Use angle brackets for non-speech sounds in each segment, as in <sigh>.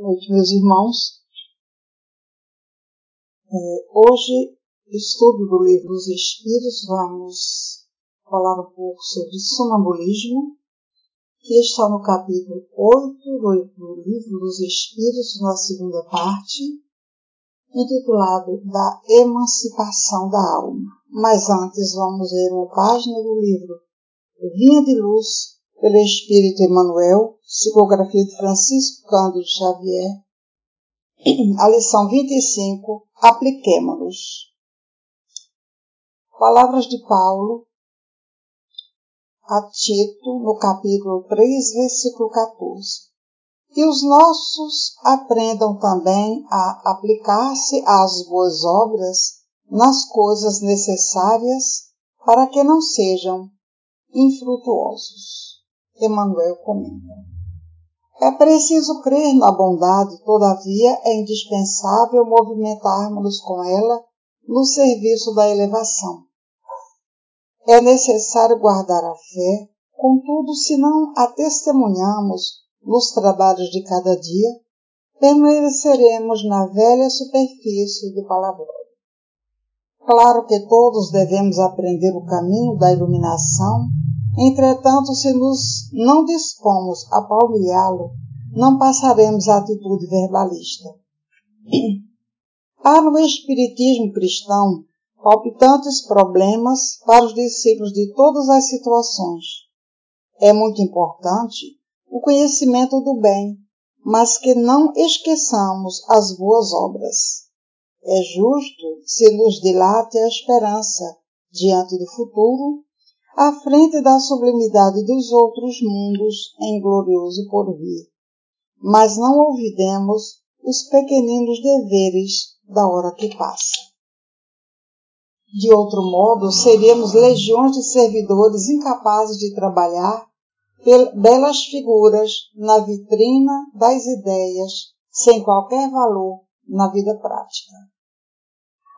Boa noite, meus irmãos. É, hoje, estudo do livro dos Espíritos, vamos falar um pouco sobre sonambulismo, que está no capítulo 8 do livro dos Espíritos, na segunda parte, intitulado Da Emancipação da Alma. Mas antes, vamos ver uma página do livro Vinha de Luz, pelo Espírito Emmanuel, psicografia de Francisco Cândido Xavier, a lição 25, apliquemo-nos. Palavras de Paulo a Tito, no capítulo 3, versículo 14. E os nossos aprendam também a aplicar-se às boas obras nas coisas necessárias para que não sejam infrutuosos. Emmanuel comenta. É preciso crer na bondade, todavia é indispensável movimentarmos com ela no serviço da elevação. É necessário guardar a fé, contudo, se não a testemunhamos nos trabalhos de cada dia, permaneceremos na velha superfície do palavrão. Claro que todos devemos aprender o caminho da iluminação Entretanto, se nos não dispomos a palmeá-lo, não passaremos à atitude verbalista. Há no Espiritismo cristão palpitantes problemas para os discípulos de todas as situações. É muito importante o conhecimento do bem, mas que não esqueçamos as boas obras. É justo se nos dilate a esperança diante do futuro à frente da sublimidade dos outros mundos em glorioso porvir. Mas não olvidemos os pequeninos deveres da hora que passa. De outro modo, seríamos legiões de servidores incapazes de trabalhar belas figuras na vitrina das ideias, sem qualquer valor na vida prática.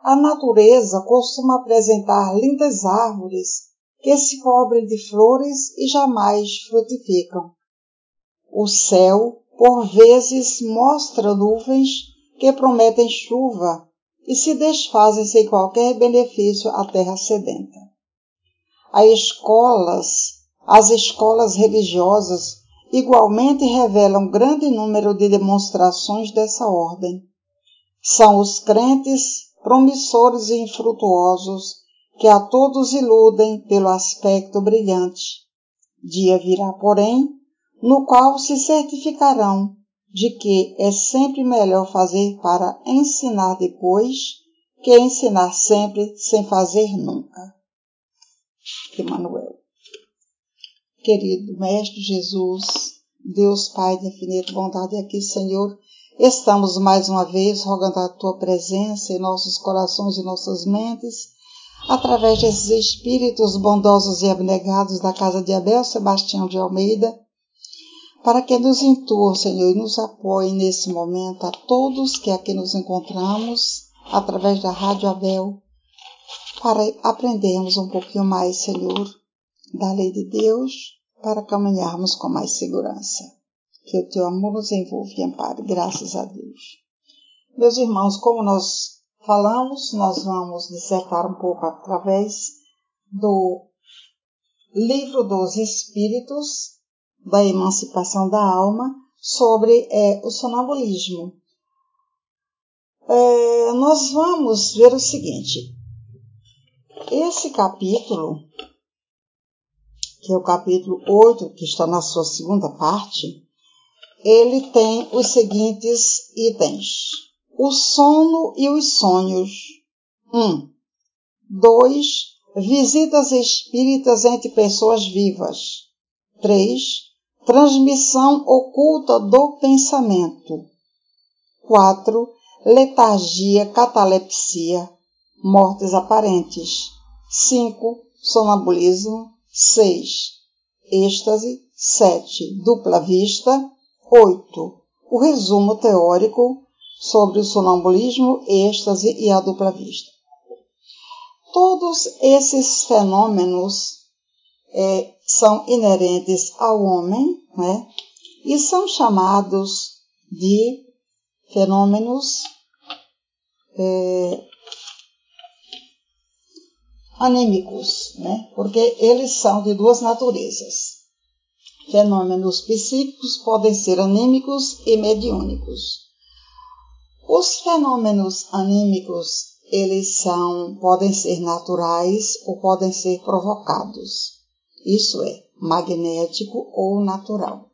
A natureza costuma apresentar lindas árvores que se cobrem de flores e jamais frutificam. O céu, por vezes, mostra nuvens que prometem chuva e se desfazem sem qualquer benefício à terra sedenta. As escolas, as escolas religiosas, igualmente revelam grande número de demonstrações dessa ordem. São os crentes promissores e infrutuosos que a todos iludem pelo aspecto brilhante. Dia virá, porém, no qual se certificarão de que é sempre melhor fazer para ensinar depois que ensinar sempre sem fazer nunca. Emmanuel. Querido Mestre Jesus, Deus Pai de infinita bondade aqui, Senhor, estamos mais uma vez rogando a Tua presença em nossos corações e nossas mentes, através desses espíritos bondosos e abnegados da casa de Abel Sebastião de Almeida, para que nos intuam, Senhor, e nos apoiem nesse momento a todos que aqui nos encontramos, através da Rádio Abel, para aprendermos um pouquinho mais, Senhor, da lei de Deus, para caminharmos com mais segurança. Que o teu amor nos envolva e ampare, graças a Deus. Meus irmãos, como nós falamos, nós vamos dissertar um pouco através do Livro dos Espíritos, da Emancipação da Alma, sobre é, o sonambulismo. É, nós vamos ver o seguinte: esse capítulo, que é o capítulo 8, que está na sua segunda parte, ele tem os seguintes itens o sono e os sonhos. 1. Um. 2. Visitas espíritas entre pessoas vivas. 3. Transmissão oculta do pensamento. 4. Letargia, catalepsia, mortes aparentes. 5. Sonambulismo. 6. Êxtase. 7. Dupla vista. 8. O resumo teórico sobre o sonambulismo, êxtase e a dupla vista. Todos esses fenômenos é, são inerentes ao homem né, e são chamados de fenômenos é, anímicos, né? porque eles são de duas naturezas. Fenômenos psíquicos podem ser anímicos e mediúnicos. Os fenômenos anímicos, eles são, podem ser naturais ou podem ser provocados. Isso é, magnético ou natural.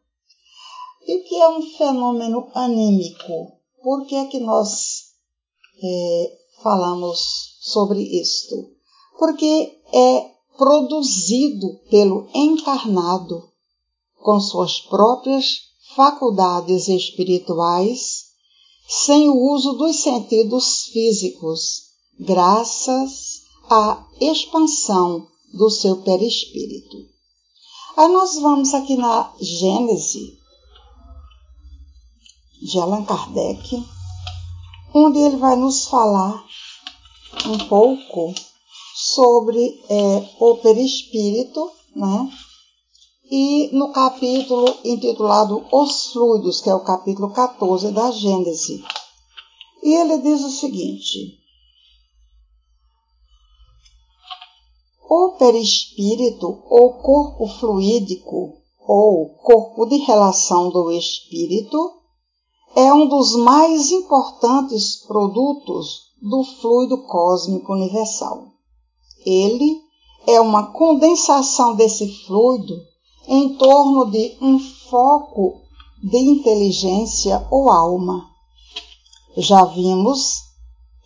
E o que é um fenômeno anímico? Por que é que nós é, falamos sobre isto? Porque é produzido pelo encarnado com suas próprias faculdades espirituais, sem o uso dos sentidos físicos, graças à expansão do seu perispírito. Aí nós vamos aqui na Gênese de Allan Kardec, onde ele vai nos falar um pouco sobre é, o perispírito, né? E no capítulo intitulado Os Fluidos, que é o capítulo 14 da Gênese. E ele diz o seguinte: O perispírito, ou corpo fluídico, ou corpo de relação do espírito, é um dos mais importantes produtos do fluido cósmico universal. Ele é uma condensação desse fluido em torno de um foco de inteligência ou alma. Já vimos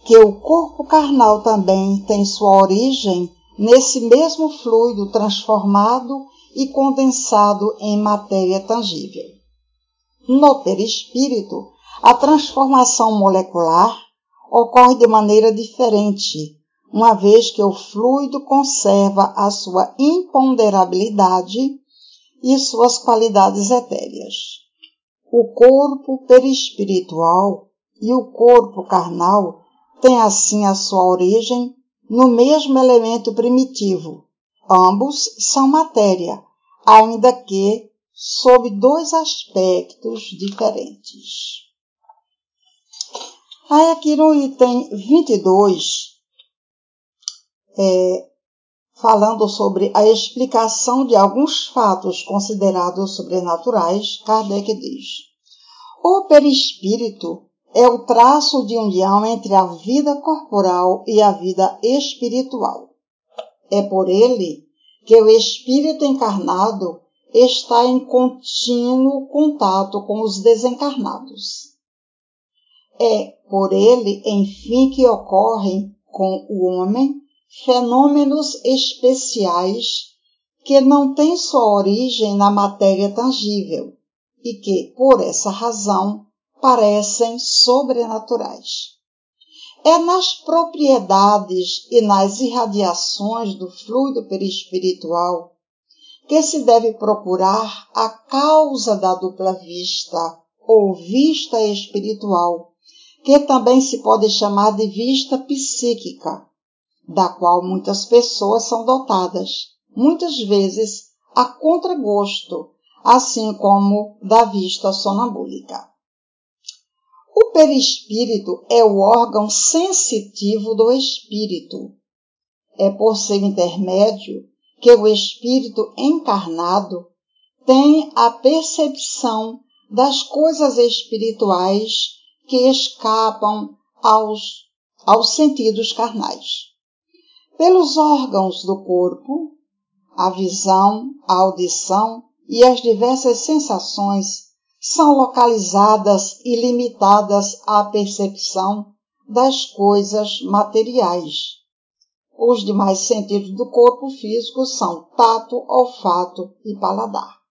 que o corpo carnal também tem sua origem nesse mesmo fluido transformado e condensado em matéria tangível. No perispírito, a transformação molecular ocorre de maneira diferente, uma vez que o fluido conserva a sua imponderabilidade e suas qualidades etéreas. O corpo perispiritual e o corpo carnal têm assim a sua origem no mesmo elemento primitivo. Ambos são matéria, ainda que sob dois aspectos diferentes. Aí aqui no item 22, é, falando sobre a explicação de alguns fatos considerados sobrenaturais, Kardec diz: O perispírito é o traço de união entre a vida corporal e a vida espiritual. É por ele que o espírito encarnado está em contínuo contato com os desencarnados. É por ele, enfim, que ocorrem com o homem fenômenos especiais que não têm sua origem na matéria tangível e que, por essa razão, parecem sobrenaturais. É nas propriedades e nas irradiações do fluido perispiritual que se deve procurar a causa da dupla vista ou vista espiritual, que também se pode chamar de vista psíquica, da qual muitas pessoas são dotadas, muitas vezes a contragosto, assim como da vista sonambúlica. O perispírito é o órgão sensitivo do espírito. É por seu intermédio que o espírito encarnado tem a percepção das coisas espirituais que escapam aos, aos sentidos carnais. Pelos órgãos do corpo, a visão, a audição e as diversas sensações são localizadas e limitadas à percepção das coisas materiais os demais sentidos do corpo físico são tato, olfato e paladar.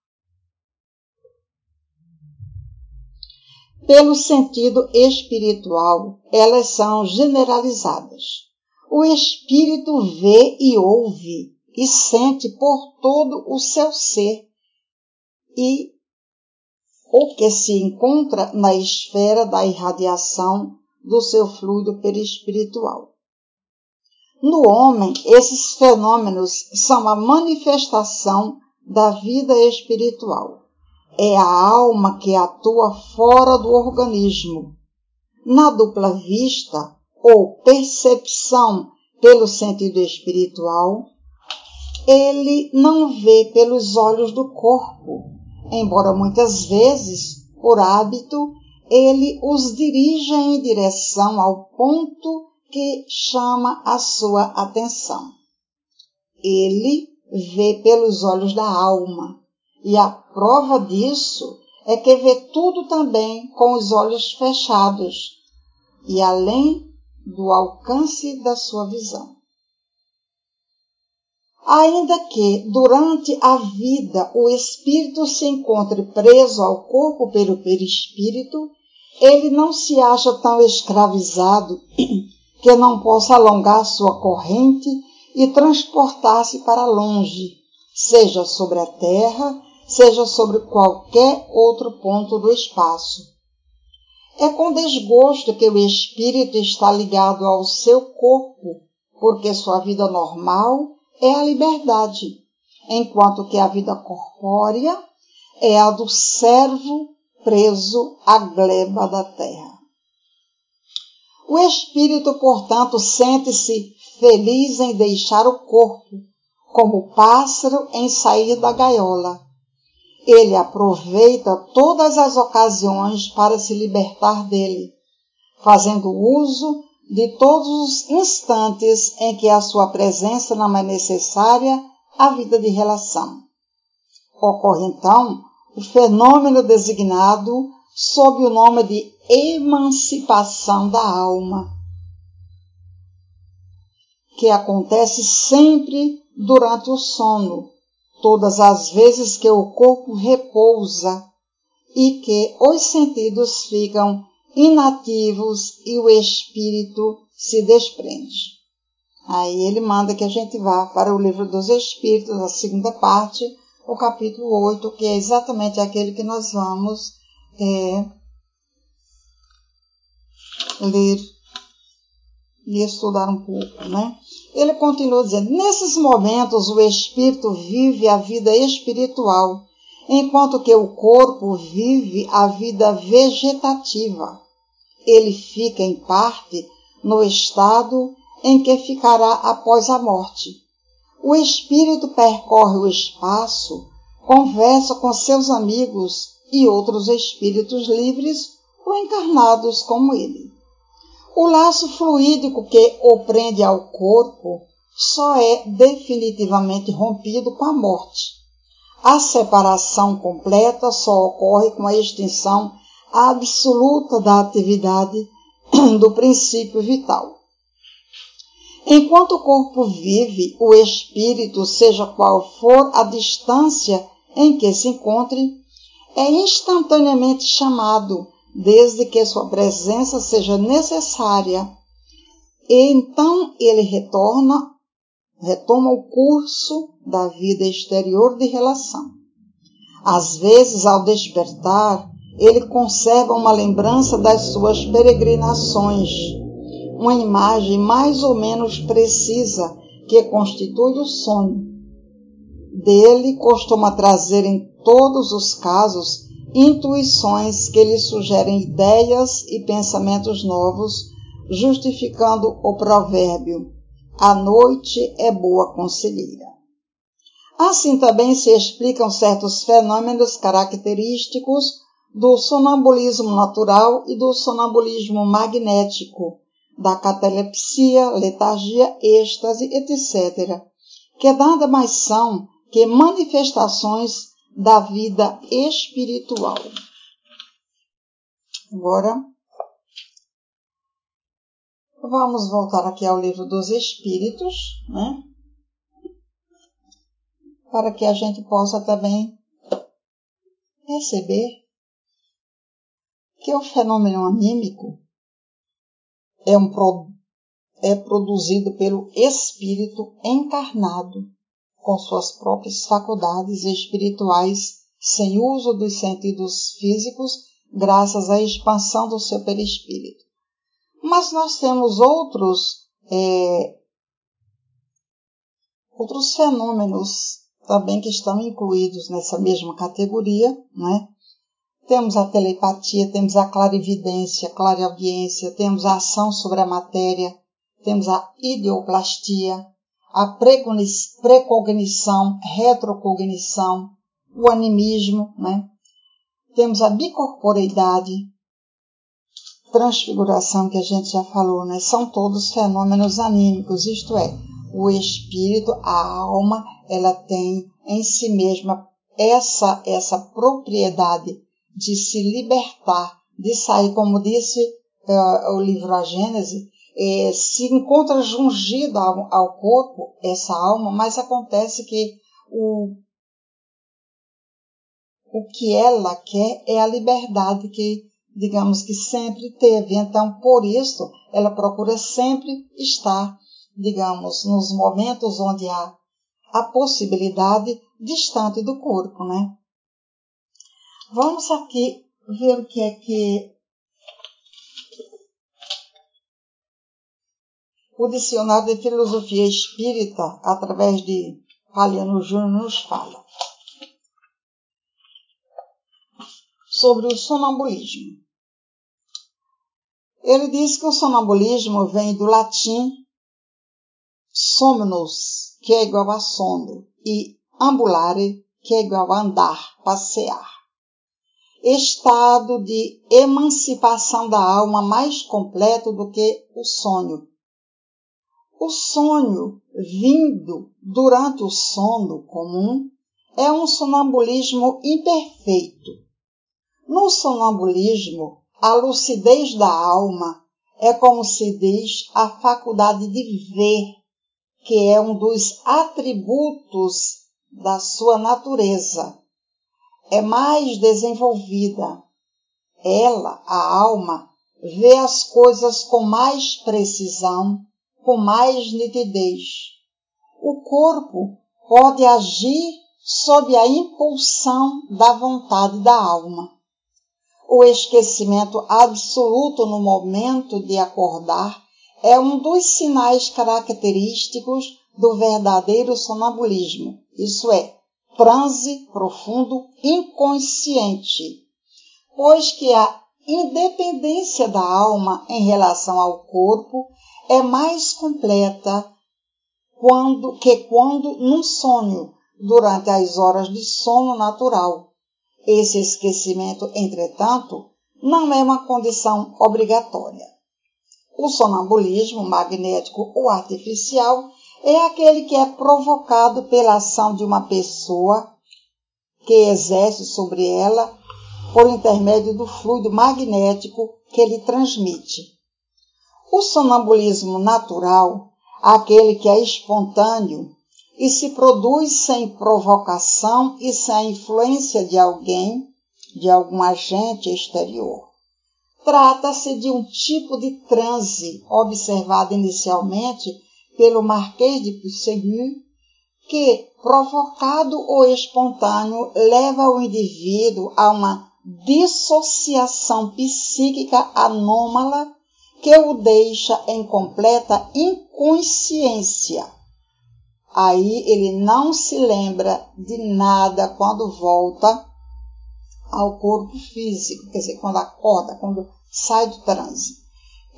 Pelo sentido espiritual, elas são generalizadas. O espírito vê e ouve e sente por todo o seu ser e o que se encontra na esfera da irradiação do seu fluido perispiritual. No homem, esses fenômenos são a manifestação da vida espiritual. É a alma que atua fora do organismo na dupla vista ou percepção pelo sentido espiritual, ele não vê pelos olhos do corpo, embora muitas vezes, por hábito, ele os dirija em direção ao ponto que chama a sua atenção. Ele vê pelos olhos da alma, e a prova disso é que vê tudo também com os olhos fechados. E além do alcance da sua visão. Ainda que durante a vida o espírito se encontre preso ao corpo pelo perispírito, ele não se acha tão escravizado <clears throat> que não possa alongar sua corrente e transportar-se para longe, seja sobre a terra, seja sobre qualquer outro ponto do espaço. É com desgosto que o espírito está ligado ao seu corpo, porque sua vida normal é a liberdade, enquanto que a vida corpórea é a do servo preso à gleba da terra. O espírito, portanto, sente-se feliz em deixar o corpo, como o pássaro em sair da gaiola. Ele aproveita todas as ocasiões para se libertar dele, fazendo uso de todos os instantes em que a sua presença não é necessária à vida de relação. Ocorre então o fenômeno designado sob o nome de emancipação da alma, que acontece sempre durante o sono, todas as vezes que o corpo repousa e que os sentidos ficam inativos e o espírito se desprende. Aí ele manda que a gente vá para o livro dos Espíritos, a segunda parte, o capítulo 8, que é exatamente aquele que nós vamos é, ler e estudar um pouco, né? Ele continua dizendo: nesses momentos o espírito vive a vida espiritual, enquanto que o corpo vive a vida vegetativa. Ele fica em parte no estado em que ficará após a morte. O espírito percorre o espaço, conversa com seus amigos e outros espíritos livres ou encarnados como ele. O laço fluídico que o prende ao corpo só é definitivamente rompido com a morte. A separação completa só ocorre com a extinção absoluta da atividade <clears throat> do princípio vital. Enquanto o corpo vive, o espírito, seja qual for a distância em que se encontre, é instantaneamente chamado, desde que sua presença seja necessária. E então ele retorna, retoma o curso da vida exterior de relação. Às vezes, ao despertar, ele conserva uma lembrança das suas peregrinações uma imagem mais ou menos precisa que constitui o sonho. Dele costuma trazer em todos os casos intuições que lhe sugerem ideias e pensamentos novos, justificando o provérbio: a noite é boa conselheira. Assim também se explicam certos fenômenos característicos do sonambulismo natural e do sonambulismo magnético, da catalepsia, letargia, êxtase, etc., que nada mais são que manifestações da vida espiritual. Agora, vamos voltar aqui ao livro dos Espíritos, né? Para que a gente possa também perceber que o fenômeno anímico é, um, é produzido pelo espírito encarnado, com suas próprias faculdades espirituais, sem uso dos sentidos físicos, graças à expansão do seu perispírito. Mas nós temos outros, é, outros fenômenos também que estão incluídos nessa mesma categoria, né? Temos a telepatia, temos a clarividência, clareaudiência, temos a ação sobre a matéria, temos a ideoplastia, a precognição, retrocognição, o animismo, né? Temos a bicorporeidade, transfiguração que a gente já falou, né? São todos fenômenos anímicos, isto é, o espírito, a alma, ela tem em si mesma essa essa propriedade de se libertar, de sair, como disse uh, o livro A Gênese, eh, se encontra jungido ao, ao corpo essa alma, mas acontece que o o que ela quer é a liberdade que, digamos que sempre teve. Então, por isso, ela procura sempre estar, digamos, nos momentos onde há a possibilidade distante do corpo, né? Vamos aqui ver o que é que o Dicionário de Filosofia Espírita, através de Paliano Júnior, nos fala. sobre o sonambulismo. Ele diz que o sonambulismo vem do latim somnus, que é igual a sono, e ambulare, que é igual a andar, passear. Estado de emancipação da alma mais completo do que o sonho. O sonho vindo durante o sono comum é um sonambulismo imperfeito, no sonambulismo, a lucidez da alma é como se diz a faculdade de ver, que é um dos atributos da sua natureza. É mais desenvolvida. Ela, a alma, vê as coisas com mais precisão, com mais nitidez. O corpo pode agir sob a impulsão da vontade da alma o esquecimento absoluto no momento de acordar é um dos sinais característicos do verdadeiro sonambulismo, isso é, transe profundo inconsciente, pois que a independência da alma em relação ao corpo é mais completa quando, que quando num sonho, durante as horas de sono natural esse esquecimento, entretanto, não é uma condição obrigatória. O sonambulismo magnético ou artificial é aquele que é provocado pela ação de uma pessoa que exerce sobre ela por intermédio do fluido magnético que ele transmite. O sonambulismo natural, aquele que é espontâneo, e se produz sem provocação e sem influência de alguém, de algum agente exterior. Trata-se de um tipo de transe observado inicialmente pelo Marquês de Puysegur, que, provocado ou espontâneo, leva o indivíduo a uma dissociação psíquica anômala que o deixa em completa inconsciência Aí ele não se lembra de nada quando volta ao corpo físico, quer dizer, quando acorda, quando sai do transe.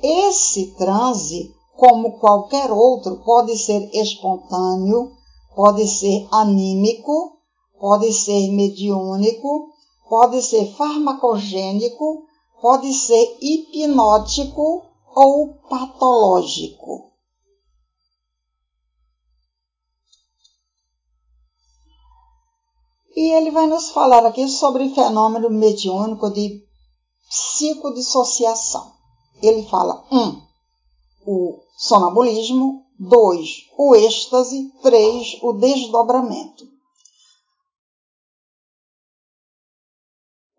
Esse transe, como qualquer outro, pode ser espontâneo, pode ser anímico, pode ser mediúnico, pode ser farmacogênico, pode ser hipnótico ou patológico. E ele vai nos falar aqui sobre o fenômeno mediúnico de psicodissociação. Ele fala: 1. Um, o sonambulismo. 2. O êxtase. 3. O desdobramento.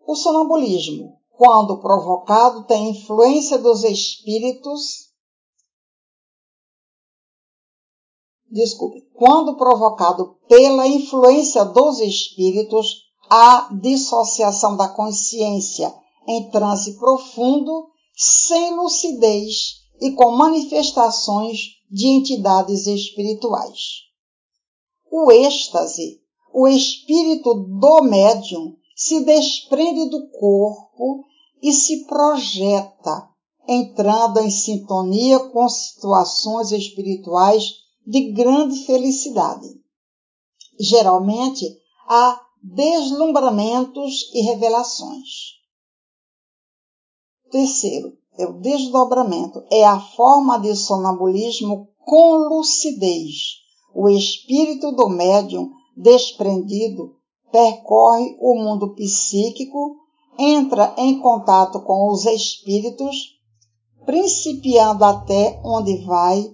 O sonambulismo, quando provocado, tem influência dos espíritos desculpe, quando provocado pela influência dos espíritos, a dissociação da consciência em transe profundo, sem lucidez e com manifestações de entidades espirituais. O êxtase, o espírito do médium, se desprende do corpo e se projeta, entrando em sintonia com situações espirituais de grande felicidade. Geralmente há deslumbramentos e revelações. Terceiro, é o desdobramento, é a forma de sonambulismo com lucidez. O espírito do médium desprendido percorre o mundo psíquico, entra em contato com os espíritos, principiando até onde vai,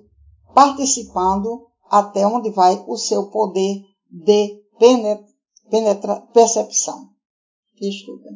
participando até onde vai o seu poder de penetra, penetra, percepção. Desculpa.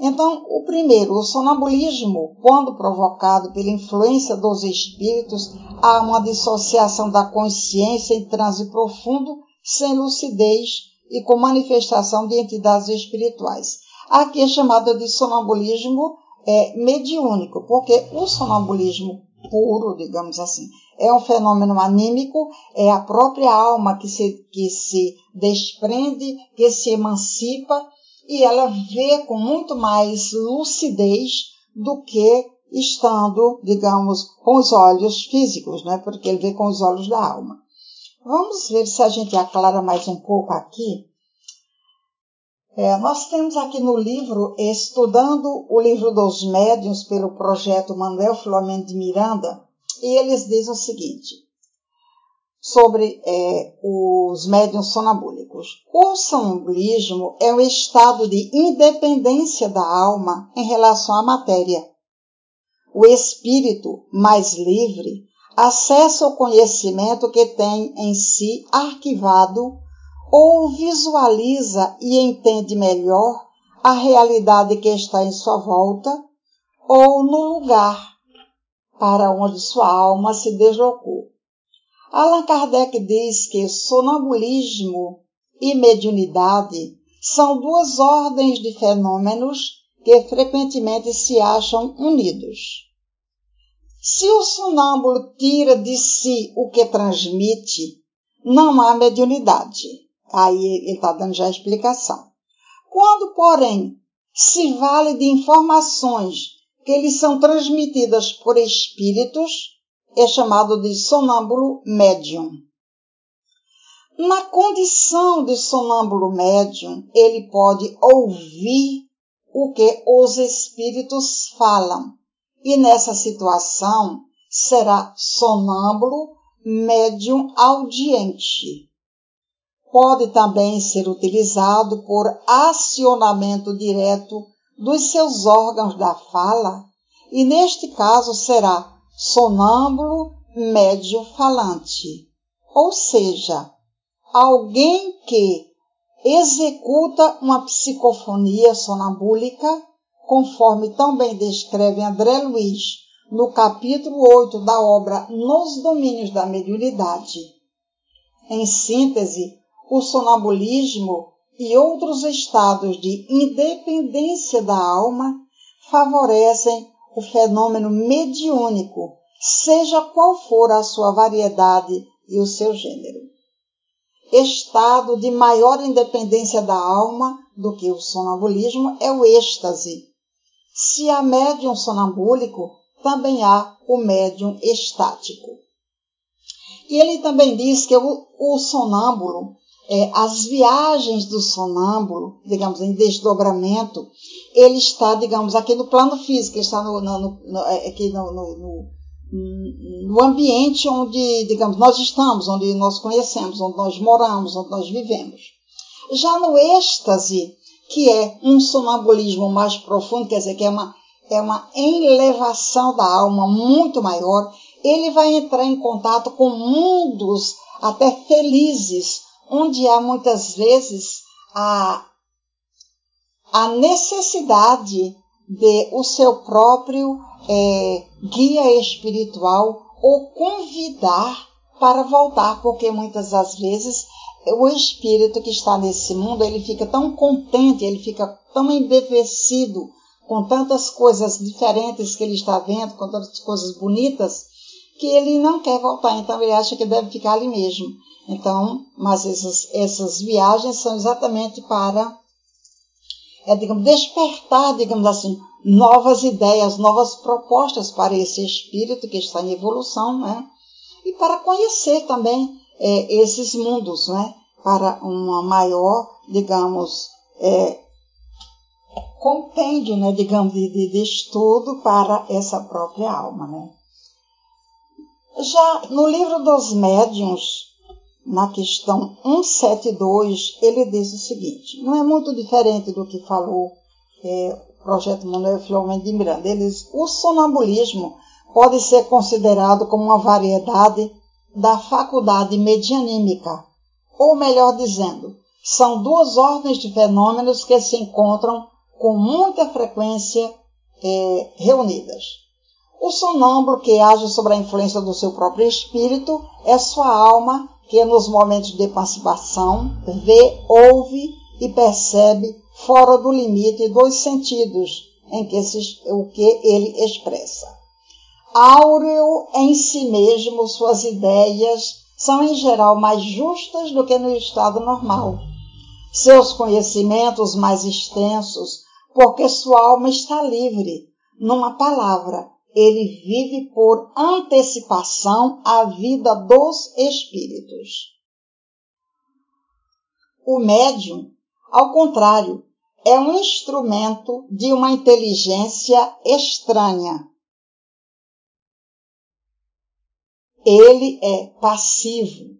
Então, o primeiro, o sonambulismo, quando provocado pela influência dos espíritos, há uma dissociação da consciência em transe profundo, sem lucidez e com manifestação de entidades espirituais. Aqui é chamado de sonambulismo é, mediúnico, porque o sonambulismo puro, digamos assim, é um fenômeno anímico, é a própria alma que se, que se desprende, que se emancipa e ela vê com muito mais lucidez do que estando, digamos, com os olhos físicos, né? Porque ele vê com os olhos da alma. Vamos ver se a gente aclara mais um pouco aqui. É, nós temos aqui no livro, estudando o livro dos médiuns pelo projeto Manuel Filomeno de Miranda, e eles dizem o seguinte: sobre é, os médiuns sonambúlicos. O sonambulismo é um estado de independência da alma em relação à matéria. O espírito, mais livre, acessa o conhecimento que tem em si arquivado ou visualiza e entende melhor a realidade que está em sua volta ou no lugar para onde sua alma se deslocou. Allan Kardec diz que sonambulismo e mediunidade são duas ordens de fenômenos que frequentemente se acham unidos. Se o sonâmbulo tira de si o que transmite, não há mediunidade. Aí ele está dando já a explicação. Quando, porém, se vale de informações que lhe são transmitidas por espíritos, é chamado de sonâmbulo médium. Na condição de sonâmbulo médium, ele pode ouvir o que os espíritos falam, e nessa situação será sonâmbulo médium audiente. Pode também ser utilizado por acionamento direto dos seus órgãos da fala, e neste caso será sonâmbulo médio falante, ou seja, alguém que executa uma psicofonia sonambúlica, conforme também descreve André Luiz no capítulo 8 da obra Nos Domínios da Mediunidade. Em síntese, o sonambulismo e outros estados de independência da alma favorecem o fenômeno mediúnico, seja qual for a sua variedade e o seu gênero. Estado de maior independência da alma do que o sonambulismo é o êxtase. Se há médium sonambúlico, também há o médium estático. E ele também diz que o, o sonâmbulo é, as viagens do sonâmbulo, digamos, em desdobramento, ele está, digamos, aqui no plano físico, ele está no, no, no, é, aqui no, no, no, ambiente onde, digamos, nós estamos, onde nós conhecemos, onde nós moramos, onde nós vivemos. Já no êxtase, que é um sonambulismo mais profundo, quer dizer, que é uma, é uma elevação da alma muito maior, ele vai entrar em contato com mundos até felizes, onde há muitas vezes a, a necessidade de o seu próprio é, guia espiritual ou convidar para voltar, porque muitas das vezes o espírito que está nesse mundo ele fica tão contente, ele fica tão embevecido com tantas coisas diferentes que ele está vendo, com tantas coisas bonitas, que ele não quer voltar, então ele acha que deve ficar ali mesmo. Então, mas essas, essas viagens são exatamente para é digamos, despertar, digamos assim, novas ideias, novas propostas para esse espírito que está em evolução, né? E para conhecer também é, esses mundos, né? Para uma maior, digamos, é, compêndio, né? Digamos, de, de, estudo para essa própria alma, né? Já no livro dos médiuns, na questão 172, ele diz o seguinte: não é muito diferente do que falou é, o projeto Manuel Filomeno de Miranda. Eles, o sonambulismo pode ser considerado como uma variedade da faculdade medianímica, ou melhor dizendo, são duas ordens de fenômenos que se encontram com muita frequência é, reunidas. O sonâmbulo que age sobre a influência do seu próprio espírito é sua alma que nos momentos de emancipação vê, ouve e percebe fora do limite dos sentidos em que se, o que ele expressa. Áureo em si mesmo, suas ideias são em geral mais justas do que no estado normal. Seus conhecimentos mais extensos, porque sua alma está livre, numa palavra, ele vive por antecipação a vida dos espíritos. O médium, ao contrário, é um instrumento de uma inteligência estranha. Ele é passivo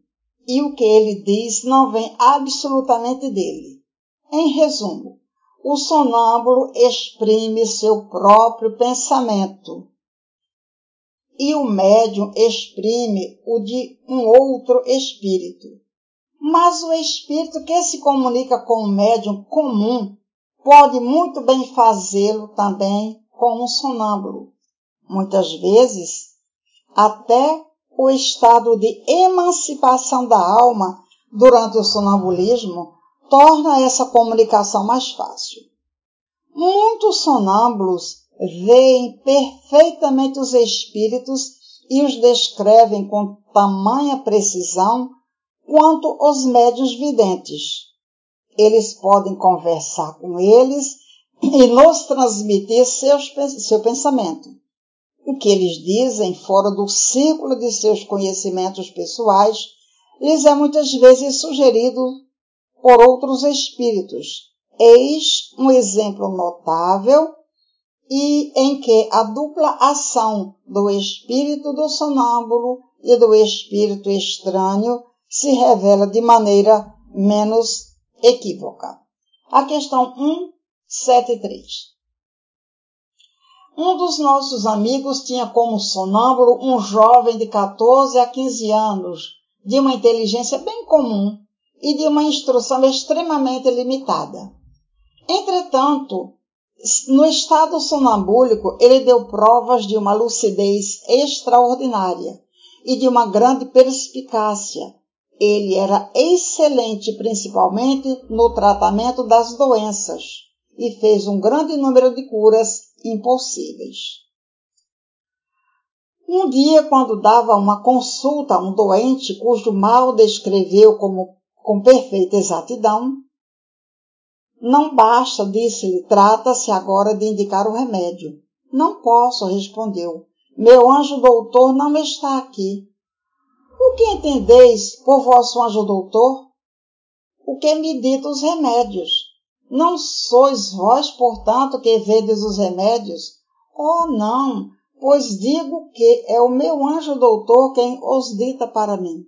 e o que ele diz não vem absolutamente dele. Em resumo, o sonâmbulo exprime seu próprio pensamento e o médium exprime o de um outro espírito. Mas o espírito que se comunica com o médium comum pode muito bem fazê-lo também com um sonâmbulo. Muitas vezes, até o estado de emancipação da alma durante o sonambulismo torna essa comunicação mais fácil. Muitos sonâmbulos veem perfeitamente os espíritos e os descrevem com tamanha precisão quanto os médios videntes. Eles podem conversar com eles e nos transmitir seus, seu pensamento. O que eles dizem fora do círculo de seus conhecimentos pessoais lhes é muitas vezes sugerido por outros espíritos. Eis um exemplo notável e em que a dupla ação do espírito do sonâmbulo e do espírito estranho se revela de maneira menos equívoca. A questão 173. Um dos nossos amigos tinha como sonâmbulo um jovem de 14 a 15 anos, de uma inteligência bem comum e de uma instrução extremamente limitada. Entretanto, no estado sonambúlico, ele deu provas de uma lucidez extraordinária e de uma grande perspicácia. Ele era excelente, principalmente no tratamento das doenças, e fez um grande número de curas impossíveis. Um dia, quando dava uma consulta a um doente cujo mal descreveu como, com perfeita exatidão, não basta, disse-lhe, trata-se agora de indicar o remédio. Não posso, respondeu. Meu anjo doutor não está aqui. O que entendeis por vosso anjo doutor? O que me dita os remédios. Não sois vós, portanto, que vedes os remédios? Oh, não, pois digo que é o meu anjo doutor quem os dita para mim.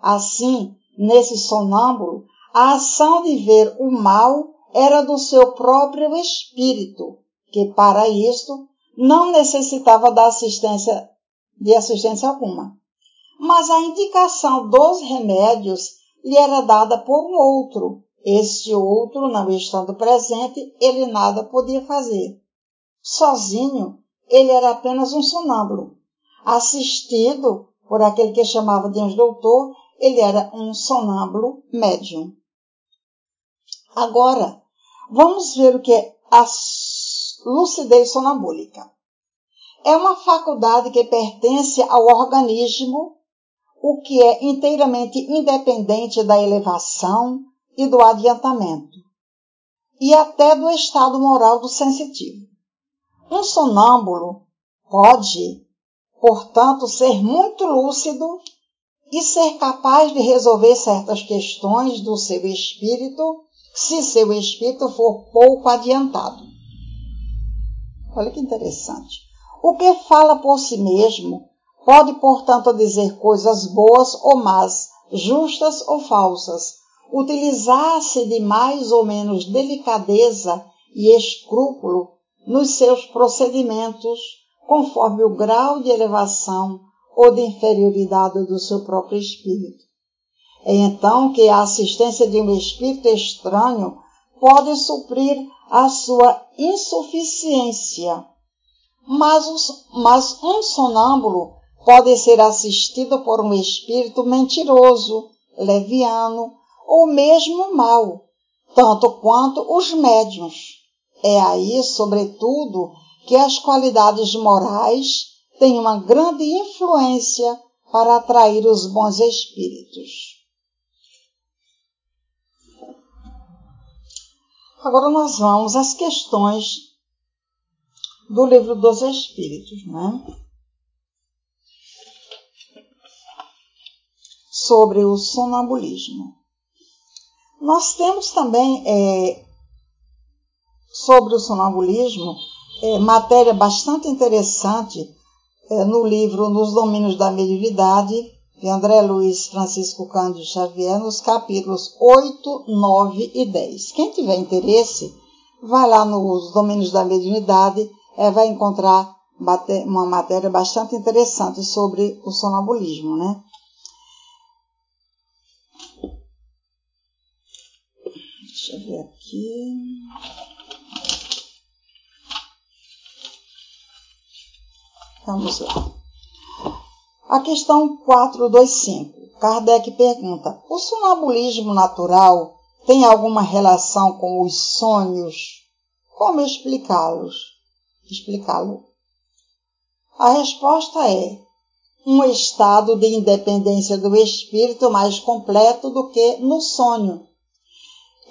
Assim, nesse sonâmbulo, a ação de ver o mal era do seu próprio espírito, que para isto não necessitava da assistência de assistência alguma. Mas a indicação dos remédios lhe era dada por um outro. Este outro, não estando presente, ele nada podia fazer. Sozinho, ele era apenas um sonâmbulo. Assistido por aquele que chamava de um doutor, ele era um sonâmbulo médium. Agora, Vamos ver o que é a lucidez sonambúlica. É uma faculdade que pertence ao organismo, o que é inteiramente independente da elevação e do adiantamento. e até do estado moral do sensitivo. Um sonâmbulo pode, portanto, ser muito lúcido e ser capaz de resolver certas questões do seu espírito, se seu espírito for pouco adiantado. Olha que interessante. O que fala por si mesmo pode, portanto, dizer coisas boas ou más, justas ou falsas, utilizar-se de mais ou menos delicadeza e escrúpulo nos seus procedimentos, conforme o grau de elevação ou de inferioridade do seu próprio espírito. É então que a assistência de um espírito estranho pode suprir a sua insuficiência. Mas, mas um sonâmbulo pode ser assistido por um espírito mentiroso, leviano ou mesmo mau, tanto quanto os médiuns. É aí, sobretudo, que as qualidades morais têm uma grande influência para atrair os bons espíritos. Agora nós vamos às questões do livro dos Espíritos, né? Sobre o sonambulismo. Nós temos também é, sobre o sonambulismo é, matéria bastante interessante é, no livro Nos Domínios da Mediunidade, de André Luiz Francisco Cândido Xavier, nos capítulos 8, 9 e 10. Quem tiver interesse, vai lá nos Domínios da Mediunidade, é, vai encontrar uma matéria bastante interessante sobre o sonambulismo, né? Deixa eu ver aqui. Vamos lá. A questão 425. Kardec pergunta: O sonambulismo natural tem alguma relação com os sonhos? Como explicá-los? Explicá-lo. A resposta é: um estado de independência do espírito mais completo do que no sonho.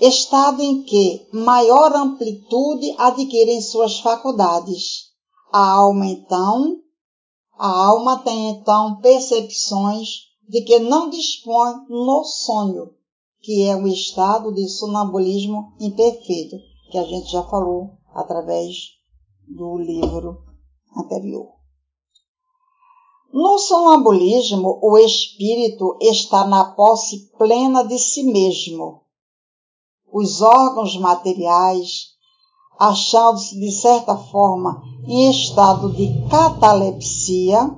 Estado em que maior amplitude adquirem suas faculdades. A alma, então, a alma tem então percepções de que não dispõe no sonho, que é o estado de sonambulismo imperfeito, que a gente já falou através do livro anterior. No sonambulismo, o espírito está na posse plena de si mesmo. Os órgãos materiais, achando-se de certa forma em estado de catalepsia.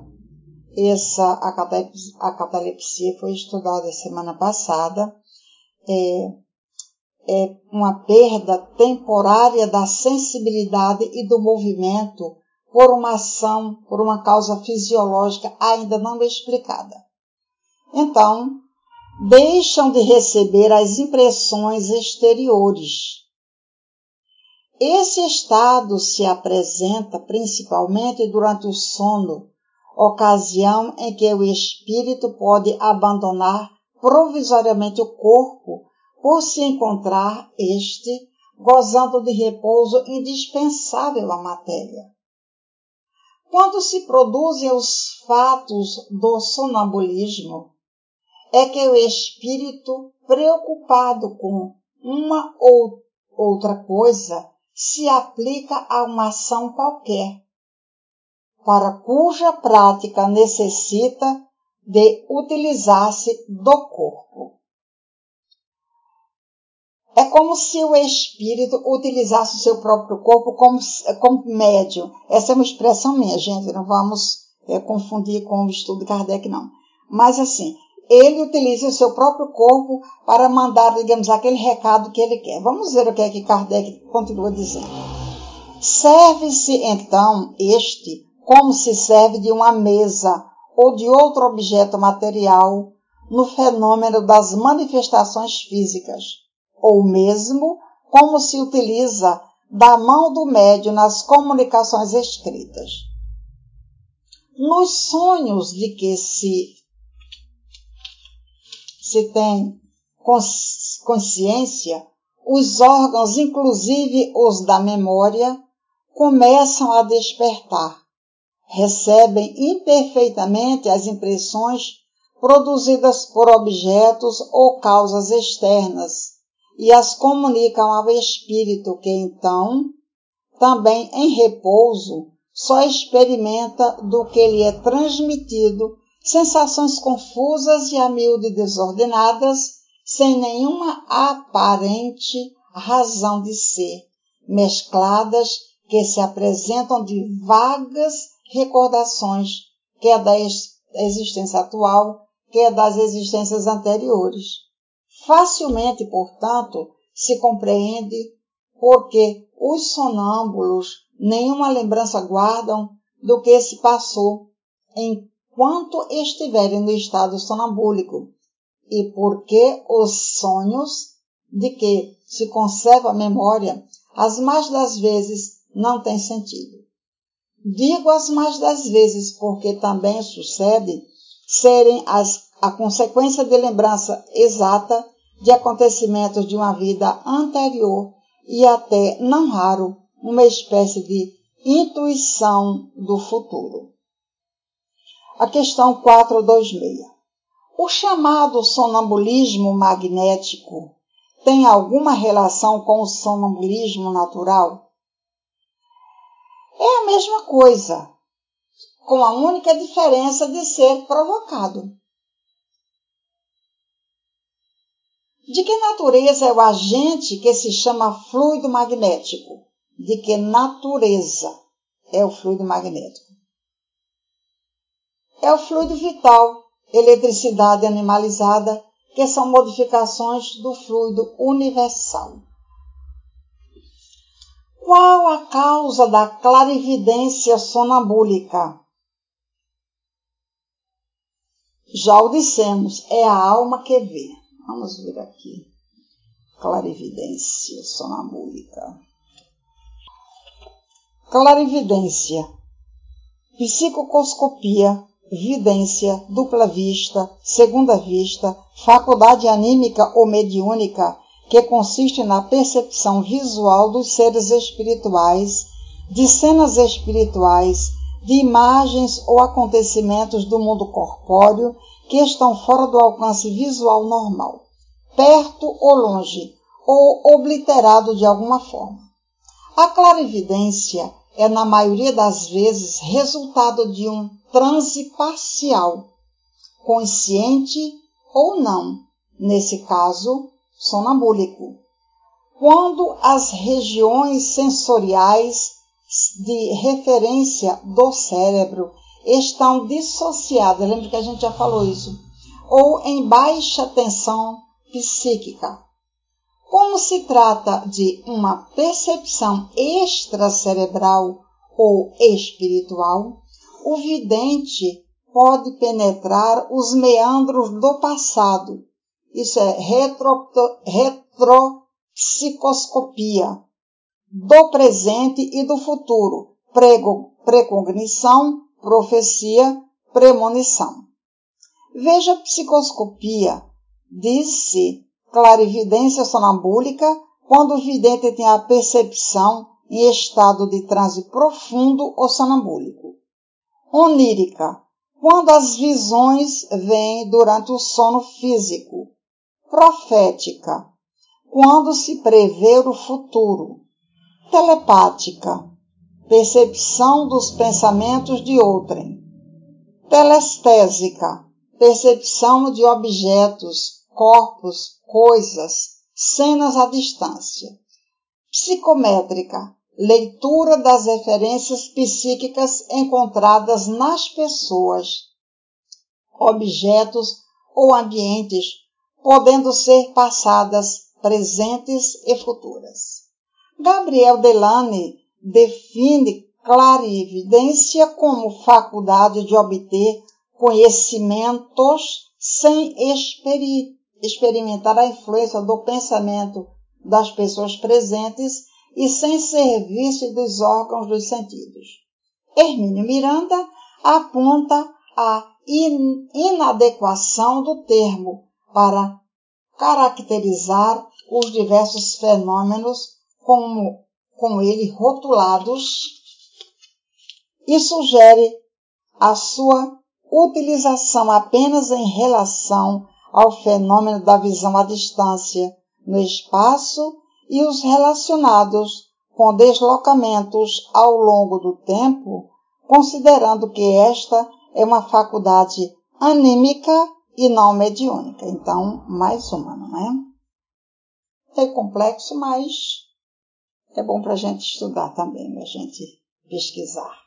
Essa, a catalepsia, a catalepsia foi estudada semana passada. É, é uma perda temporária da sensibilidade e do movimento por uma ação, por uma causa fisiológica ainda não explicada. Então, deixam de receber as impressões exteriores esse estado se apresenta principalmente durante o sono, ocasião em que o espírito pode abandonar provisoriamente o corpo por se encontrar este gozando de repouso indispensável à matéria. Quando se produzem os fatos do sonambulismo, é que o espírito, preocupado com uma ou outra coisa, se aplica a uma ação qualquer, para cuja prática necessita de utilizar-se do corpo. É como se o espírito utilizasse o seu próprio corpo como, como médium. Essa é uma expressão minha, gente, não vamos é, confundir com o estudo de Kardec, não. Mas assim, ele utiliza o seu próprio corpo para mandar, digamos, aquele recado que ele quer. Vamos ver o que é que Kardec continua dizendo. Serve-se então este como se serve de uma mesa ou de outro objeto material no fenômeno das manifestações físicas, ou mesmo como se utiliza da mão do médio nas comunicações escritas. Nos sonhos de que se se tem consciência, os órgãos, inclusive os da memória, começam a despertar. Recebem imperfeitamente as impressões produzidas por objetos ou causas externas e as comunicam ao espírito que então, também em repouso, só experimenta do que lhe é transmitido sensações confusas e a miúde desordenadas, sem nenhuma aparente razão de ser, mescladas que se apresentam de vagas recordações, que é da existência atual, que é das existências anteriores. Facilmente, portanto, se compreende porque os sonâmbulos nenhuma lembrança guardam do que se passou enquanto estiverem no estado sonambúlico e porque os sonhos de que se conserva a memória as mais das vezes não têm sentido. Digo as mais das vezes porque também sucede serem as, a consequência de lembrança exata de acontecimentos de uma vida anterior e até, não raro, uma espécie de intuição do futuro. A questão 426. O chamado sonambulismo magnético tem alguma relação com o sonambulismo natural? É a mesma coisa, com a única diferença de ser provocado. De que natureza é o agente que se chama fluido magnético? De que natureza é o fluido magnético? É o fluido vital, eletricidade animalizada, que são modificações do fluido universal. Qual a causa da clarividência sonambúlica? Já o dissemos, é a alma que vê. Vamos ver aqui. Clarividência sonambúlica. Clarividência. Psicoscopia, vidência, dupla vista, segunda vista, faculdade anímica ou mediúnica, que consiste na percepção visual dos seres espirituais, de cenas espirituais, de imagens ou acontecimentos do mundo corpóreo que estão fora do alcance visual normal, perto ou longe, ou obliterado de alguma forma. A clarividência é, na maioria das vezes, resultado de um transe parcial, consciente ou não, nesse caso, sonambúlico, quando as regiões sensoriais de referência do cérebro estão dissociadas, lembra que a gente já falou isso, ou em baixa tensão psíquica. Como se trata de uma percepção extracerebral ou espiritual, o vidente pode penetrar os meandros do passado. Isso é retro, retropsicoscopia do presente e do futuro, prego, precognição, profecia, premonição. Veja psicoscopia, diz-se clarividência sonambúlica quando o vidente tem a percepção em estado de transe profundo ou sonambúlico. Onírica, quando as visões vêm durante o sono físico. Profética, quando se prevê o futuro telepática, percepção dos pensamentos de outrem. Telestésica, percepção de objetos, corpos, coisas, cenas à distância. Psicométrica, leitura das referências psíquicas encontradas nas pessoas, objetos ou ambientes, podendo ser passadas, presentes e futuras. Gabriel Delane define clarividência como faculdade de obter conhecimentos sem experimentar a influência do pensamento das pessoas presentes e sem serviço dos órgãos dos sentidos. Hermínio Miranda aponta a inadequação do termo para caracterizar os diversos fenômenos como com ele rotulados e sugere a sua utilização apenas em relação ao fenômeno da visão à distância no espaço e os relacionados com deslocamentos ao longo do tempo, considerando que esta é uma faculdade anímica e não mediúnica. Então, mais uma, não é? É complexo, mas é bom para a gente estudar também, a gente pesquisar.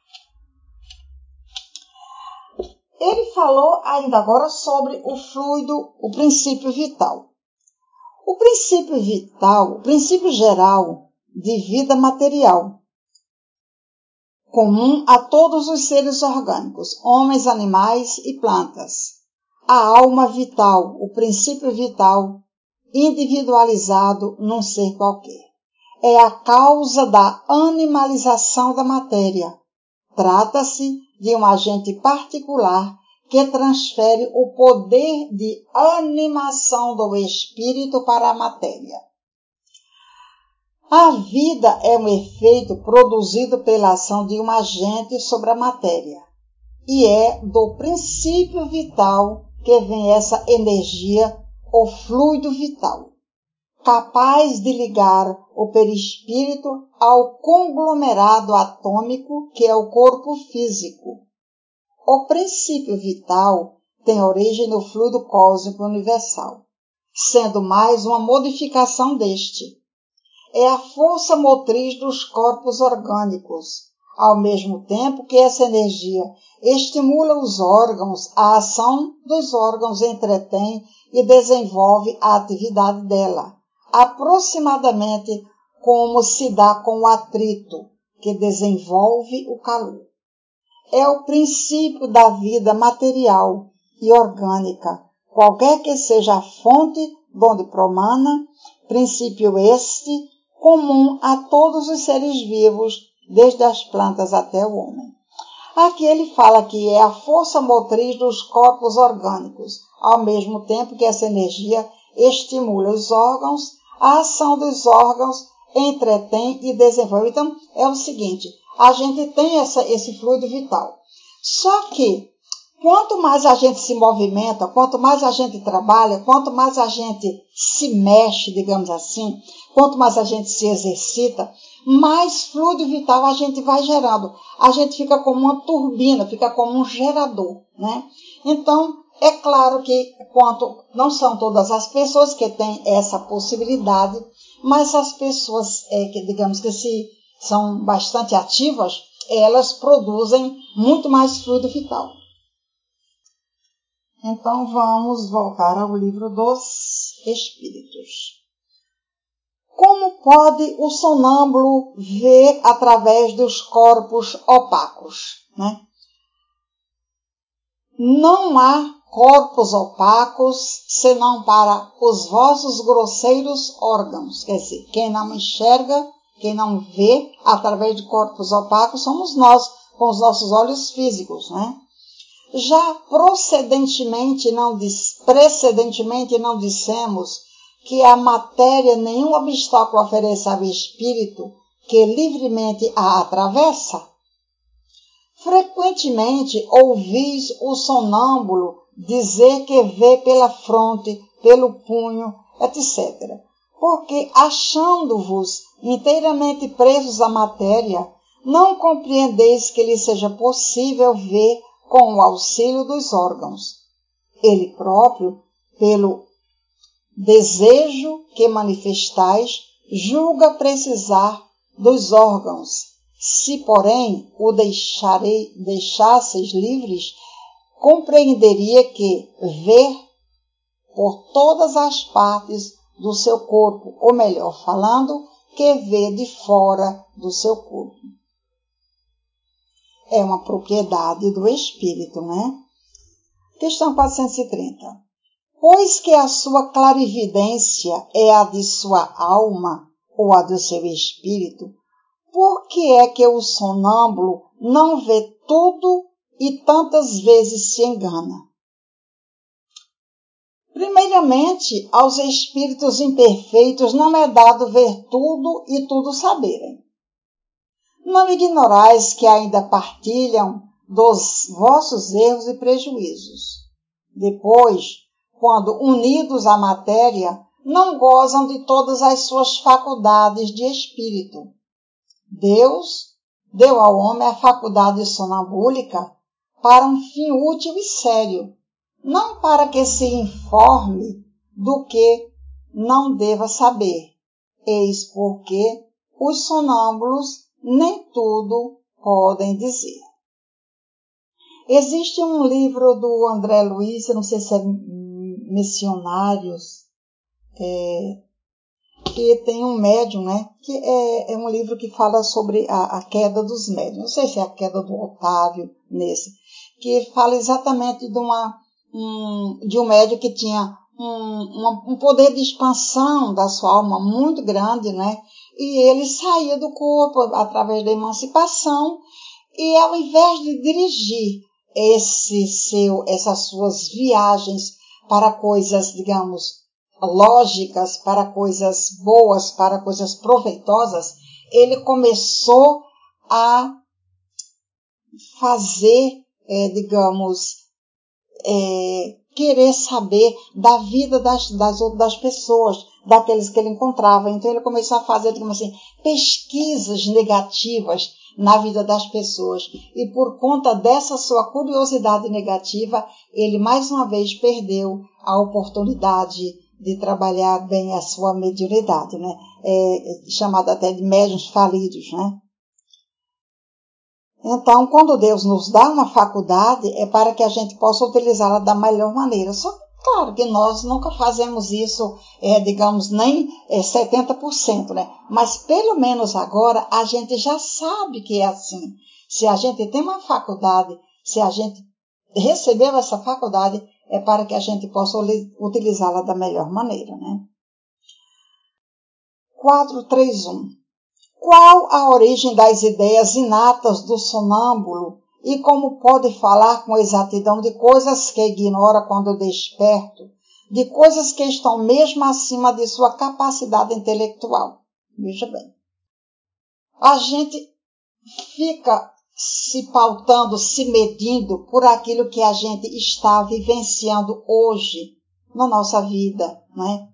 Ele falou ainda agora sobre o fluido, o princípio vital. O princípio vital, o princípio geral de vida material, comum a todos os seres orgânicos, homens, animais e plantas. A alma vital, o princípio vital, individualizado num ser qualquer. É a causa da animalização da matéria. Trata-se de um agente particular que transfere o poder de animação do espírito para a matéria. A vida é um efeito produzido pela ação de um agente sobre a matéria, e é do princípio vital que vem essa energia, o fluido vital, capaz de ligar o perispírito ao conglomerado atômico que é o corpo físico. O princípio vital tem origem no fluido cósmico universal, sendo mais uma modificação deste. É a força motriz dos corpos orgânicos, ao mesmo tempo que essa energia estimula os órgãos, a ação dos órgãos entretém e desenvolve a atividade dela, aproximadamente como se dá com o atrito, que desenvolve o calor. É o princípio da vida material e orgânica, qualquer que seja a fonte donde promana, princípio este comum a todos os seres vivos, desde as plantas até o homem. Aqui ele fala que é a força motriz dos corpos orgânicos, ao mesmo tempo que essa energia estimula os órgãos, a ação dos órgãos entretém e desenvolve. Então, é o seguinte, a gente tem essa, esse fluido vital. Só que, quanto mais a gente se movimenta, quanto mais a gente trabalha, quanto mais a gente se mexe, digamos assim, Quanto mais a gente se exercita, mais fluido vital a gente vai gerando. A gente fica como uma turbina, fica como um gerador, né? Então, é claro que quanto não são todas as pessoas que têm essa possibilidade, mas as pessoas é, que digamos que se são bastante ativas, elas produzem muito mais fluido vital. Então vamos voltar ao livro dos Espíritos. Como pode o sonâmbulo ver através dos corpos opacos? Né? Não há corpos opacos senão para os vossos grosseiros órgãos. Quer dizer, quem não enxerga, quem não vê através de corpos opacos somos nós, com os nossos olhos físicos, né? Já procedentemente não precedentemente não dissemos que a matéria nenhum obstáculo oferece ao espírito que livremente a atravessa? Frequentemente ouvis o sonâmbulo dizer que vê pela fronte, pelo punho, etc. Porque, achando-vos inteiramente presos à matéria, não compreendeis que lhe seja possível ver com o auxílio dos órgãos. Ele próprio, pelo desejo que manifestais, julga precisar dos órgãos. Se, porém, o deixarei, deixasseis livres, compreenderia que ver por todas as partes do seu corpo, ou melhor falando, que vê de fora do seu corpo. É uma propriedade do espírito, né? Questão 430. Pois que a sua clarividência é a de sua alma ou a do seu espírito, por que é que o sonâmbulo não vê tudo e tantas vezes se engana? Primeiramente, aos espíritos imperfeitos não é dado ver tudo e tudo saberem. Não ignorais que ainda partilham dos vossos erros e prejuízos. Depois, quando unidos à matéria, não gozam de todas as suas faculdades de espírito. Deus deu ao homem a faculdade sonambúlica para um fim útil e sério, não para que se informe do que não deva saber. Eis porque os sonâmbulos nem tudo podem dizer. Existe um livro do André Luiz, não sei se é Missionários, é, que tem um médium, né? Que é, é um livro que fala sobre a, a, queda dos médiums. Não sei se é a queda do Otávio nesse, que fala exatamente de uma um, de um médium que tinha um, um, poder de expansão da sua alma muito grande, né? E ele saía do corpo através da emancipação e ao invés de dirigir esse seu, essas suas viagens para coisas, digamos, lógicas, para coisas boas, para coisas proveitosas, ele começou a fazer, é, digamos, é, querer saber da vida das, das, das pessoas, daqueles que ele encontrava. Então ele começou a fazer, digamos assim, pesquisas negativas na vida das pessoas. E por conta dessa sua curiosidade negativa, ele mais uma vez perdeu a oportunidade de trabalhar bem a sua mediunidade, né? É, chamado até de médiuns falidos, né? Então, quando Deus nos dá uma faculdade, é para que a gente possa utilizá-la da melhor maneira. Só claro que nós nunca fazemos isso, é, digamos, nem é, 70%, né? Mas pelo menos agora a gente já sabe que é assim. Se a gente tem uma faculdade, se a gente recebeu essa faculdade, é para que a gente possa utilizá-la da melhor maneira, né? 431. Qual a origem das ideias inatas do sonâmbulo e como pode falar com exatidão de coisas que ignora quando desperto, de coisas que estão mesmo acima de sua capacidade intelectual? Veja bem. A gente fica se pautando, se medindo por aquilo que a gente está vivenciando hoje na nossa vida, né?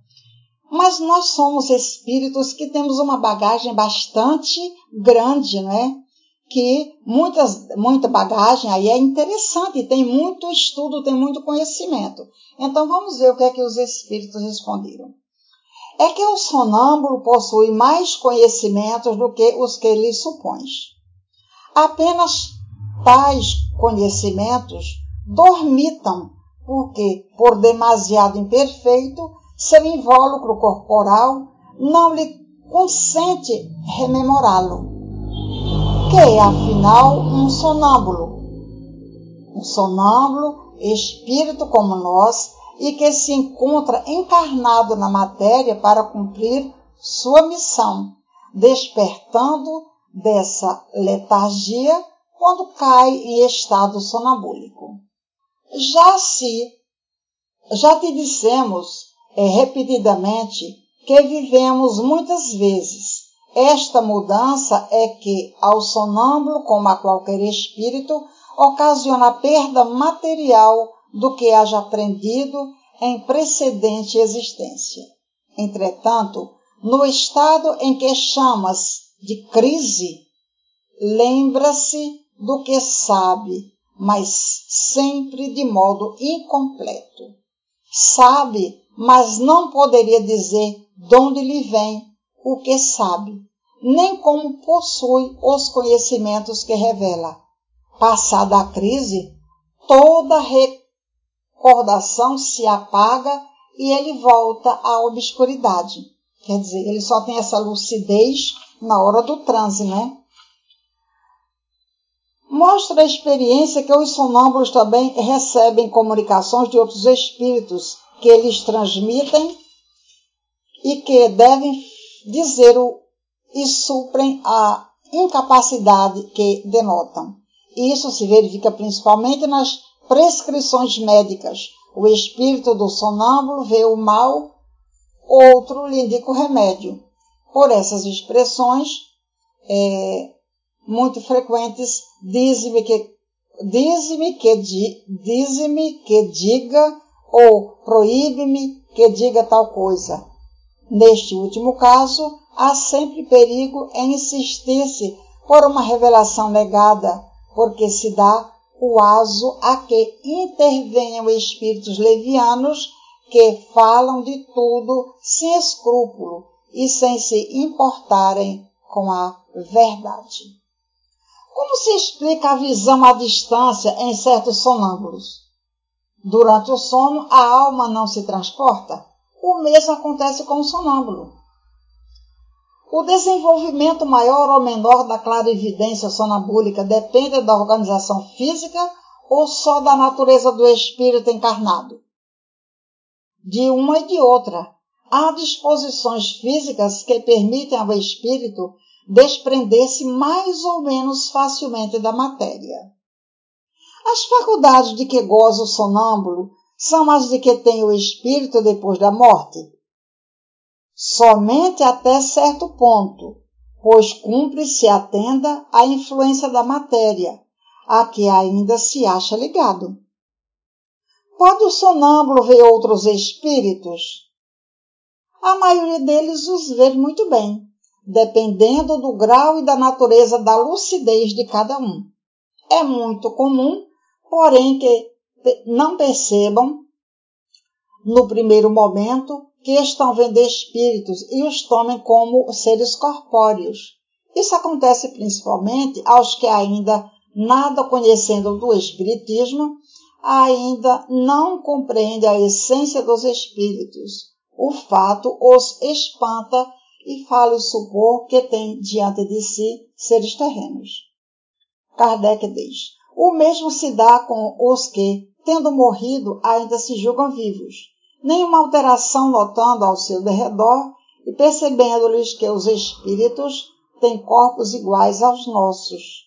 Mas nós somos espíritos que temos uma bagagem bastante grande, né? Que muitas, muita bagagem aí é interessante, tem muito estudo, tem muito conhecimento. Então vamos ver o que é que os espíritos responderam. É que o sonâmbulo possui mais conhecimentos do que os que lhe supõe. Apenas tais conhecimentos dormitam, porque, por demasiado imperfeito, seu invólucro corporal não lhe consente rememorá-lo. Que é, afinal, um sonâmbulo. Um sonâmbulo, espírito como nós, e que se encontra encarnado na matéria para cumprir sua missão, despertando dessa letargia quando cai em estado sonambúlico. Já se, já te dissemos é, repetidamente que vivemos muitas vezes. Esta mudança é que, ao sonâmbulo, como a qualquer espírito, ocasiona a perda material do que haja aprendido em precedente existência. Entretanto, no estado em que chamas de crise, lembra-se do que sabe, mas sempre de modo incompleto. Sabe, mas não poderia dizer de onde lhe vem o que sabe, nem como possui os conhecimentos que revela. Passada a crise, toda recordação se apaga e ele volta à obscuridade. Quer dizer, ele só tem essa lucidez na hora do transe, né? Mostra a experiência que os sonâmbulos também recebem comunicações de outros espíritos que eles transmitem e que devem dizer o, e suprem a incapacidade que denotam. Isso se verifica principalmente nas prescrições médicas, o espírito do sonâmbulo vê o mal, outro lhe indica o remédio. Por essas expressões é, muito frequentes, diz-me que, diz-me que, diz-me que diga ou proíbe-me que diga tal coisa. Neste último caso, há sempre perigo em insistir-se por uma revelação negada, porque se dá o aso a que intervenham espíritos levianos que falam de tudo sem escrúpulo e sem se importarem com a verdade. Como se explica a visão à distância em certos sonâmbulos? Durante o sono, a alma não se transporta? O mesmo acontece com o sonâmbulo. O desenvolvimento maior ou menor da clarividência sonambúlica depende da organização física ou só da natureza do espírito encarnado? De uma e de outra. Há disposições físicas que permitem ao espírito desprender-se mais ou menos facilmente da matéria. As faculdades de que goza o sonâmbulo são as de que tem o espírito depois da morte somente até certo ponto, pois cumpre se atenda à influência da matéria, a que ainda se acha ligado. Pode o sonâmbulo ver outros espíritos? A maioria deles os vê muito bem, dependendo do grau e da natureza da lucidez de cada um. É muito comum, porém, que não percebam, no primeiro momento, que estão vendo espíritos e os tomem como seres corpóreos. Isso acontece principalmente aos que ainda nada conhecendo do espiritismo, ainda não compreendem a essência dos espíritos. O fato os espanta e fala supor que tem diante de si seres terrenos. Kardec diz: o mesmo se dá com os que, tendo morrido, ainda se julgam vivos nenhuma alteração notando ao seu derredor e percebendo-lhes que os espíritos têm corpos iguais aos nossos.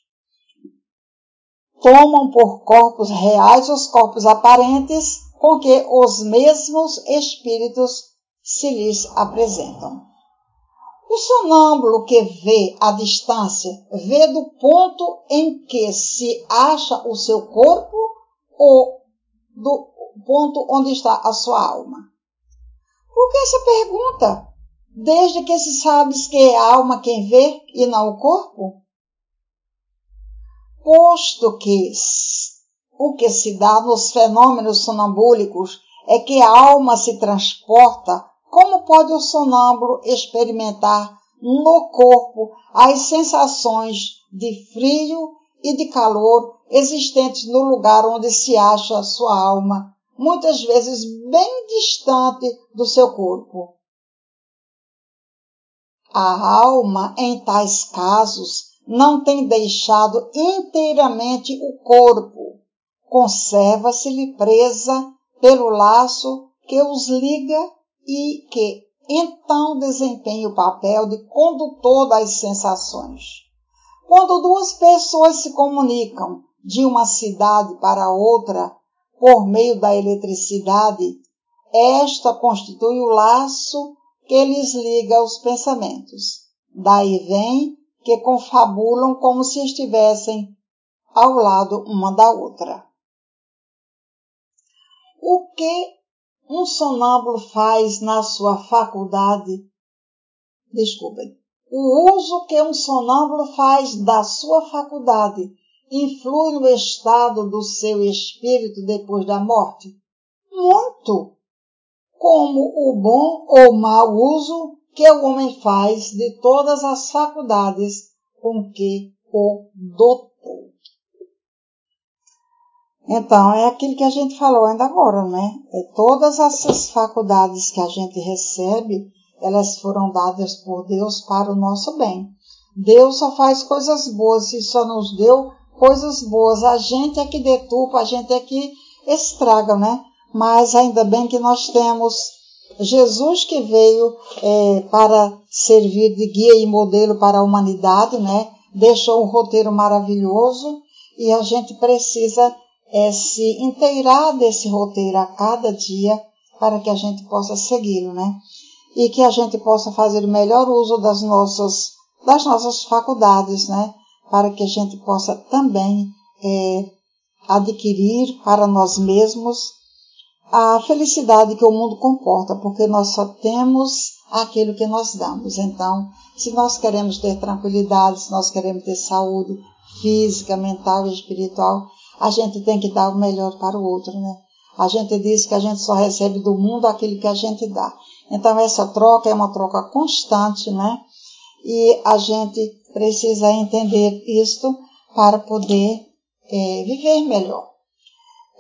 Tomam por corpos reais os corpos aparentes com que os mesmos espíritos se lhes apresentam. O sonâmbulo que vê à distância vê do ponto em que se acha o seu corpo ou do ponto onde está a sua alma. Por que essa pergunta? Desde que se sabes que é a alma quem vê e não o corpo? Posto que o que se dá nos fenômenos sonambúlicos é que a alma se transporta, como pode o sonâmbulo experimentar no corpo as sensações de frio e de calor existentes no lugar onde se acha sua alma muitas vezes bem distante do seu corpo. A alma, em tais casos, não tem deixado inteiramente o corpo, conserva-se-lhe presa pelo laço que os liga e que então desempenha o papel de condutor das sensações. Quando duas pessoas se comunicam de uma cidade para outra por meio da eletricidade, esta constitui o laço que lhes liga os pensamentos. Daí vem que confabulam como se estivessem ao lado uma da outra. O que um sonâmbulo faz na sua faculdade? Desculpem. O uso que um sonâmbulo faz da sua faculdade influi no estado do seu espírito depois da morte? Muito! Como o bom ou mau uso que o homem faz de todas as faculdades com que o dotou. Então, é aquilo que a gente falou ainda agora, né? É todas essas faculdades que a gente recebe, elas foram dadas por Deus para o nosso bem. Deus só faz coisas boas e só nos deu coisas boas. A gente é que deturpa, a gente é que estraga, né? Mas ainda bem que nós temos Jesus que veio é, para servir de guia e modelo para a humanidade, né? Deixou um roteiro maravilhoso e a gente precisa é se inteirar desse roteiro a cada dia para que a gente possa segui-lo, né? E que a gente possa fazer o melhor uso das nossas, das nossas faculdades, né? Para que a gente possa também é, adquirir para nós mesmos a felicidade que o mundo comporta, porque nós só temos aquilo que nós damos. Então, se nós queremos ter tranquilidade, se nós queremos ter saúde física, mental e espiritual, a gente tem que dar o melhor para o outro, né? A gente diz que a gente só recebe do mundo aquilo que a gente dá. Então, essa troca é uma troca constante, né? E a gente precisa entender isto para poder é, viver melhor.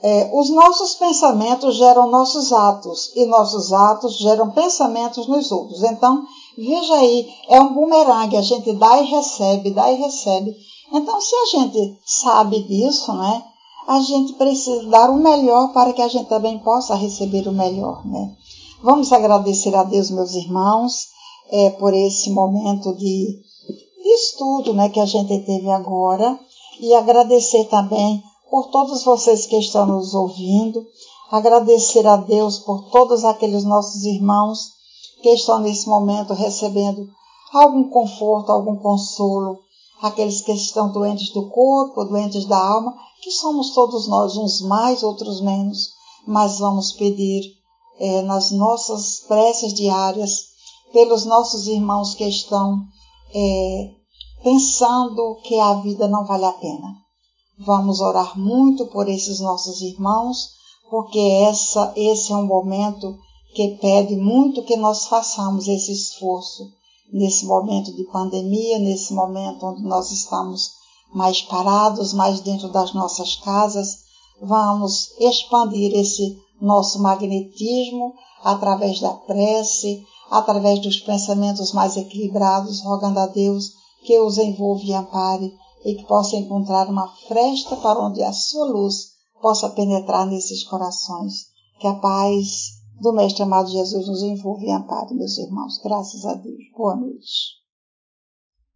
É, os nossos pensamentos geram nossos atos e nossos atos geram pensamentos nos outros. Então, veja aí, é um bumerangue, a gente dá e recebe, dá e recebe. Então, se a gente sabe disso, né, a gente precisa dar o melhor para que a gente também possa receber o melhor. Né? Vamos agradecer a Deus, meus irmãos, é, por esse momento de, estudo né, que a gente teve agora e agradecer também por todos vocês que estão nos ouvindo, agradecer a Deus por todos aqueles nossos irmãos que estão nesse momento recebendo algum conforto, algum consolo, aqueles que estão doentes do corpo, doentes da alma, que somos todos nós, uns mais, outros menos, mas vamos pedir é, nas nossas preces diárias pelos nossos irmãos que estão é, pensando que a vida não vale a pena. Vamos orar muito por esses nossos irmãos, porque essa, esse é um momento que pede muito que nós façamos esse esforço nesse momento de pandemia, nesse momento onde nós estamos mais parados, mais dentro das nossas casas. Vamos expandir esse nosso magnetismo através da prece, através dos pensamentos mais equilibrados, rogando a Deus que os envolva e ampare e que possa encontrar uma fresta para onde a sua luz possa penetrar nesses corações. Que a paz do Mestre amado Jesus nos envolva e ampare, meus irmãos. Graças a Deus. Boa noite.